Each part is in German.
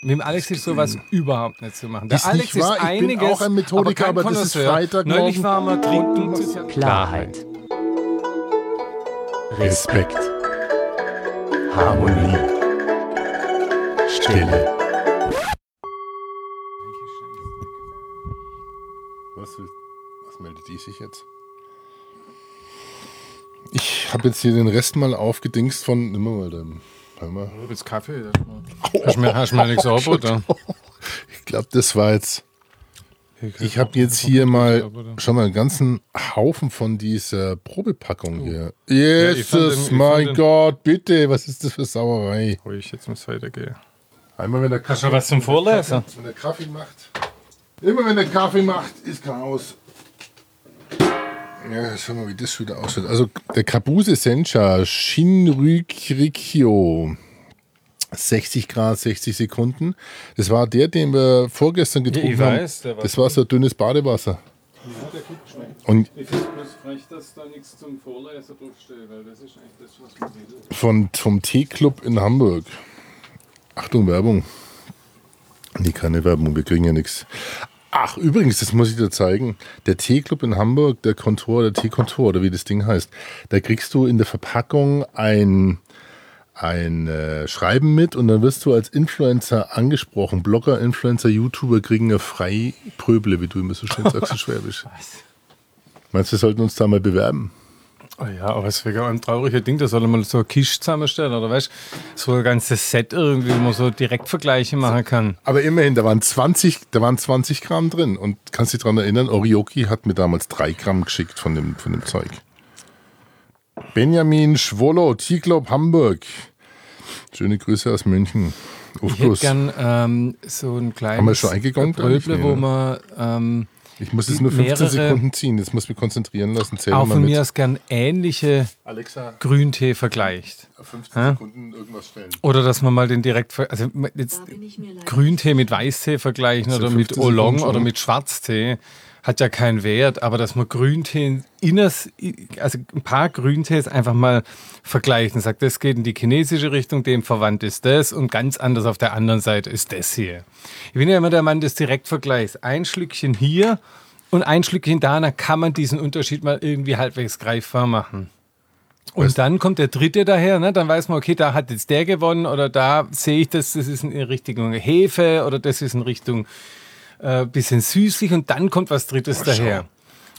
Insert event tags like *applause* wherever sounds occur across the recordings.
Mit dem Alex ist sowas überhaupt nicht zu machen. Der Ist Alex nicht wahr? ist Ich bin einiges, auch ein Methodiker, kein aber das ist. Freitagmorgen. Neulich waren wir trinken. Klarheit. Respekt. Harmonie. Stille. Was, will, was meldet die sich jetzt? Ich habe jetzt hier den Rest mal aufgedingst von. Nimm mal den. Hör mal. Jetzt Kaffee. Hast du mir, hast du mir nichts angeboten? Ich glaube, das war jetzt. Ich habe jetzt hier mal schon mal einen ganzen Haufen von dieser Probepackung hier. Oh. Jesus, mein Gott, bitte, was ist das für Sauerei? Ruhig, jetzt muss weitergehen. Einmal, wenn der Hast du was zum Vorlesen? Wenn der Kaffee macht. Immer wenn der Kaffee macht, ist Chaos. Ja, schau mal, wie das wieder aussieht. Also der Kabuse Sencha Shinrikyo. 60 Grad, 60 Sekunden. Das war der, den wir vorgestern getrunken ich haben. weiß, der war das war so dünnes Badewasser. Ja, der gut geschmeckt. Und Ich finde es bloß frech, dass da nichts zum Vorlesen draufsteht, weil das ist eigentlich das, was man will. von, vom Teeclub in Hamburg. Achtung, Werbung. Nee, keine Werbung, wir kriegen ja nichts. Ach, übrigens, das muss ich dir zeigen. Der Teeclub in Hamburg, der Kontor, der Teekontor, oder wie das Ding heißt, da kriegst du in der Verpackung ein, ein äh, Schreiben mit und dann wirst du als Influencer angesprochen. Blogger, Influencer, YouTuber kriegen ja frei Pröble, wie du immer so schön sagst, in *laughs* Schwäbisch. Meinst du, wir sollten uns da mal bewerben? Oh ja, aber es wäre ein trauriges Ding, da soll man so eine Kiste zusammenstellen, oder weißt so ein ganzes Set irgendwie, wo man so Direktvergleiche machen kann. Aber immerhin, da waren 20, da waren 20 Gramm drin. Und kannst dich daran erinnern, Orioki hat mir damals 3 Gramm geschickt von dem, von dem Zeug. Benjamin Schwollo, T-Club Hamburg. Schöne Grüße aus München. Auf Ich hätte gern ähm, so ein kleines Haben wir schon? Pröble, Nee, wo ne? man ähm, Ich muss jetzt nur 15 mehrere- Sekunden ziehen. Jetzt muss ich mich konzentrieren lassen. Zähl auch von mit. mir aus gern ähnliche Alexa, Grüntee vergleicht. 15 Hä? Sekunden irgendwas stellen. Oder dass man mal den direkt, also jetzt Grüntee mit Weißtee vergleichen So oder mit 15 Oolong oder mit Schwarztee hat ja keinen Wert, aber dass man Grüntee inners, also ein paar Grüntees einfach mal vergleichen, sagt, das geht in die chinesische Richtung, dem verwandt ist das und ganz anders auf der anderen Seite ist das hier. Ich bin ja immer der Mann des Direktvergleichs. Ein Schlückchen hier und ein Schlückchen da, dann kann man diesen Unterschied mal irgendwie halbwegs greifbar machen. Und dann kommt der dritte daher, ne? dann weiß man, okay, da hat jetzt der gewonnen oder da sehe ich das, das ist in Richtung Hefe oder das ist in Richtung äh, bisschen süßlich und dann kommt was Drittes daher.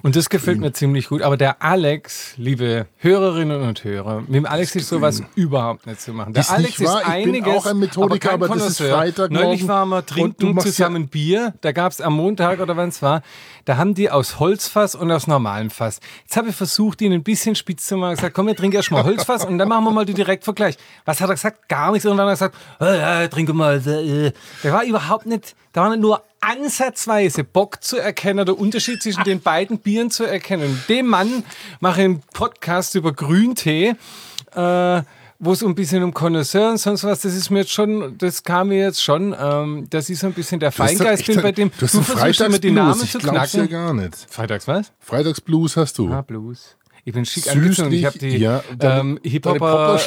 Und das gefällt mir ziemlich gut. Aber der Alex, liebe Hörerinnen und Hörer, mit dem Alex ist sowas überhaupt nicht zu machen. Der Ist Alex ist Ich bin einiges, auch ein Methodiker, aber, kein aber das ist. Freitagmorgen Neulich waren wir trinken machst ja- zusammen Bier. Da gab es am Montag oder wann es war, da haben die aus Holzfass und aus normalem Fass. Jetzt habe ich versucht, ihn ein bisschen spitz zu machen. gesagt, komm, wir trinken erst mal Holzfass und dann machen wir mal den Direktvergleich. Was hat er gesagt? Gar nichts. Und dann hat er gesagt, oh, ja, trinke mal. äh. Der war überhaupt nicht, da war nicht nur ansatzweise Bock zu erkennen, der Unterschied zwischen den beiden Bieren zu erkennen. Dem Mann mache ich einen Podcast über Grüntee. Äh, wo es ein bisschen um Connoisseur und sonst was, das ist mir jetzt schon, das kam mir jetzt schon, ähm, dass ich so ein bisschen der Du Feingeist bin bei dem, Du hast einen versuchst immer die. Namen Ich zu glaub's ja knacken. gar nicht. Freitags was? Freitagsblues hast du. Ah, Blues. Ich bin schick Süßlich, angezogen. Ich habe die ja, ähm, Hip-Hopper,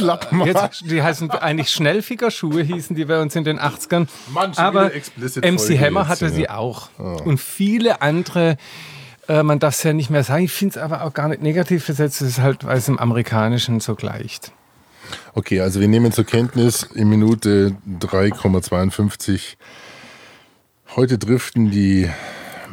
jetzt, die heißen eigentlich Schnellfickerschuhe, hießen die bei uns in den 80ern. Mann, schon Aber MC Hammer jetzt, hatte ja. sie auch. Und viele andere, äh, man darf es ja nicht mehr sagen. Ich finde es aber auch gar nicht negativ versetzt. Es ist halt, weil es im Amerikanischen so gleicht. Okay, also wir nehmen zur Kenntnis in Minute 3,52. Heute driften die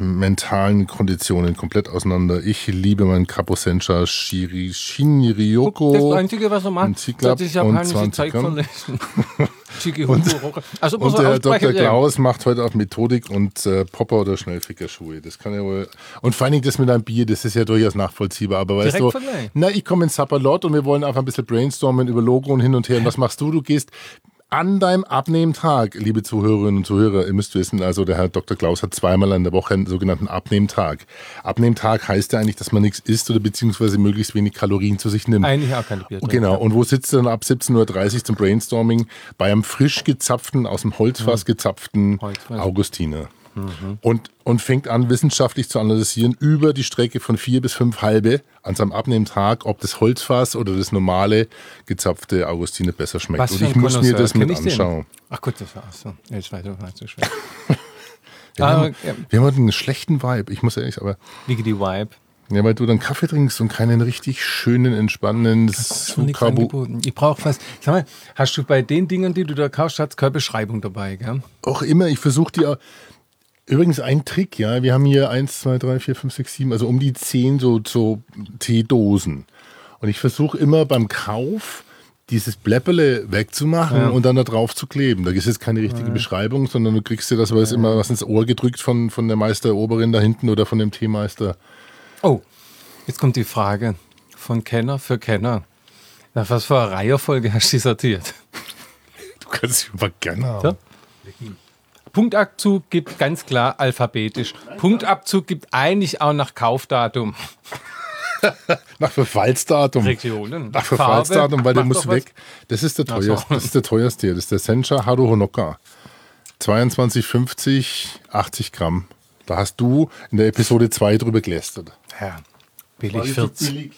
mentalen Konditionen komplett auseinander. Ich liebe meinen Kaposencha Shiri Shinryoko. Das Einzige, was er und macht, das ist und japanische 20 Zeug verlesen. Chikihuku. Also Und er der Dr. Klaus macht heute auch Methodik und äh, Popper oder Schnellfickerschuhe. Das kann ja wohl. Und vor allen Dingen das mit einem Bier, das ist ja durchaus nachvollziehbar. Aber weißt du, na, ich komme ins Sapperlot und wir wollen einfach ein bisschen brainstormen über Logo und hin und her. Und was machst du? Du gehst an deinem Abnehmtag, liebe Zuhörerinnen und Zuhörer, ihr müsst wissen, also der Herr Dr. Klaus hat zweimal in der Woche einen sogenannten Abnehmtag. Abnehmtag heißt ja eigentlich, dass man nichts isst oder beziehungsweise möglichst wenig Kalorien zu sich nimmt. Eigentlich auch keine Bier. Genau, und wo sitzt du dann ab 17.30 Uhr zum Brainstorming? Bei einem frisch gezapften, aus dem Holzfass gezapften Holzfass. Augustiner. Und, und fängt an, wissenschaftlich zu analysieren über die Strecke von vier bis fünf halbe an seinem Abnehmtag, ob das Holzfass oder das normale gezapfte Augustine besser schmeckt. Was und ich muss mir das mit anschauen. Ach gut, das war auch so. Das war zu schwer. *laughs* Wir, Aber, haben, ja, wir haben heute einen schlechten Vibe, ich muss ehrlich sagen, aber wie geht die Vibe? ja, weil du dann Kaffee trinkst und keinen richtig schönen, entspannenden Sukabu. Ich brauche was. Sag mal, hast du bei den Dingen, die du da kaufst, hat's keine Beschreibung dabei, gell? Auch immer, ich versuche die. Übrigens ein Trick, ja. Wir haben hier 1, 2, 3, 4, 5, 6, 7, also um die 10 so, so Teedosen. Und ich versuche immer beim Kauf dieses Bläpperle wegzumachen und dann da drauf zu kleben. Da ist jetzt keine richtige Beschreibung, sondern du kriegst dir das was immer was ins Ohr gedrückt von, von der Meisteroberin da hinten oder von dem Teemeister. Oh, jetzt kommt die Frage von Kenner für Kenner. Nach was für eine Reihenfolge hast du die sortiert? Du kannst dich aber gerne haben. Ja. Punktabzug gibt ganz klar alphabetisch. Punktabzug gibt eigentlich auch nach Kaufdatum. *laughs* Nach Verfallsdatum. Regionen. Nach Verfallsdatum, weil der muss was. weg. Das ist der so. teuerste. Das ist der teuerste hier. Das ist der Sencha Haru Honoka. 22,50, 80 Gramm. Da hast du in der Episode 2 drüber gelästert. Ja, billig 40.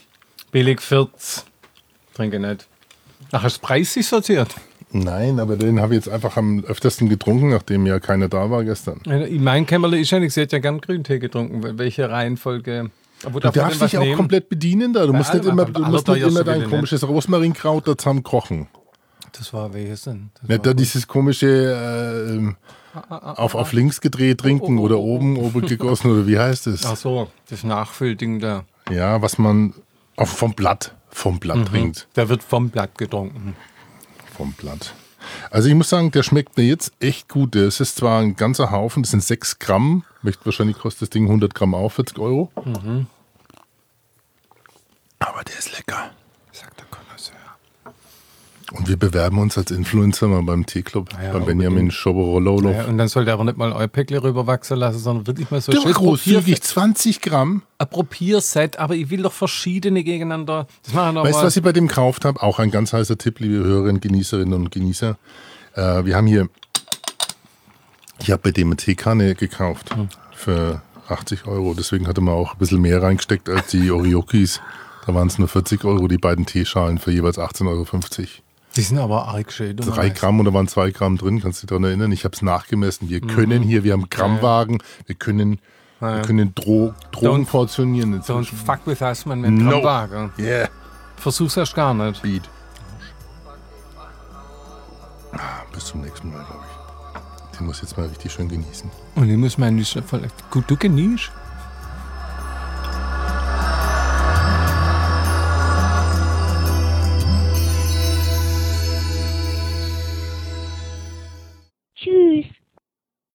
Billig 40. Trinke nicht. Ach, hast du preislich sortiert? Nein, aber den habe ich jetzt einfach am öftersten getrunken, nachdem ja keiner da war gestern. In meinem Kämmerle ist ja nichts. Sie hat ja gern Grüntee getrunken. Welche Reihenfolge? Du darfst dich auch komplett bedienen da. Du musst nicht immer, du musst nicht immer dein komisches Rosmarinkraut da zusammen kochen. Das war welches denn? Das Nicht da dieses komische äh, ähm, auf, auf links gedreht trinken Oh, oh, oder oh, oben oben gegossen oder wie heißt es? Ach so, das Nachfüllding da. Ja, was man auf, vom Blatt, vom Blatt Mhm. trinkt. Der wird vom Blatt getrunken. Vom Blatt. Also ich muss sagen, der schmeckt mir jetzt echt gut. Das ist zwar ein ganzer Haufen, das sind 6 Gramm. Wahrscheinlich kostet das Ding 100 Gramm auch 40 Euro. Mhm. Aber der ist lecker. Und wir bewerben uns als Influencer mal beim Teeclub, ja, beim Benjamin Schoborololo. Ja, und dann soll der aber nicht mal euer Päckle rüberwachsen lassen, sondern wirklich mal so schön großzügig, 20 Gramm. ein Probierset, aber ich will doch verschiedene gegeneinander. Das machen wir Weißt du, was ich bei dem gekauft habe? Auch ein ganz heißer Tipp, liebe Hörerinnen, Genießerinnen und Genießer. Äh, wir haben hier, ich habe bei dem eine Teekanne gekauft Hm. für 80 Euro. Deswegen hatte man auch ein bisschen mehr reingesteckt als die Oriokis. Da waren es nur 40 Euro, die beiden Teeschalen für jeweils 18,50 Euro. Die sind aber arg schön. Drei weißt. Gramm oder waren zwei Gramm drin, kannst du dich daran erinnern? Ich habe es nachgemessen. Wir können hier, wir haben Grammwagen, wir können, wir können Dro Drogen Don't- portionieren. Don't inzwischen. fuck with us, man, mit No. Grammwagen. Yeah. Versuch's erst gar nicht. Beat. Ah, bis zum nächsten Mal, glaube ich. Den muss ich jetzt mal richtig schön genießen. Und ich muss meinen nicht voll. Gut, du genießt.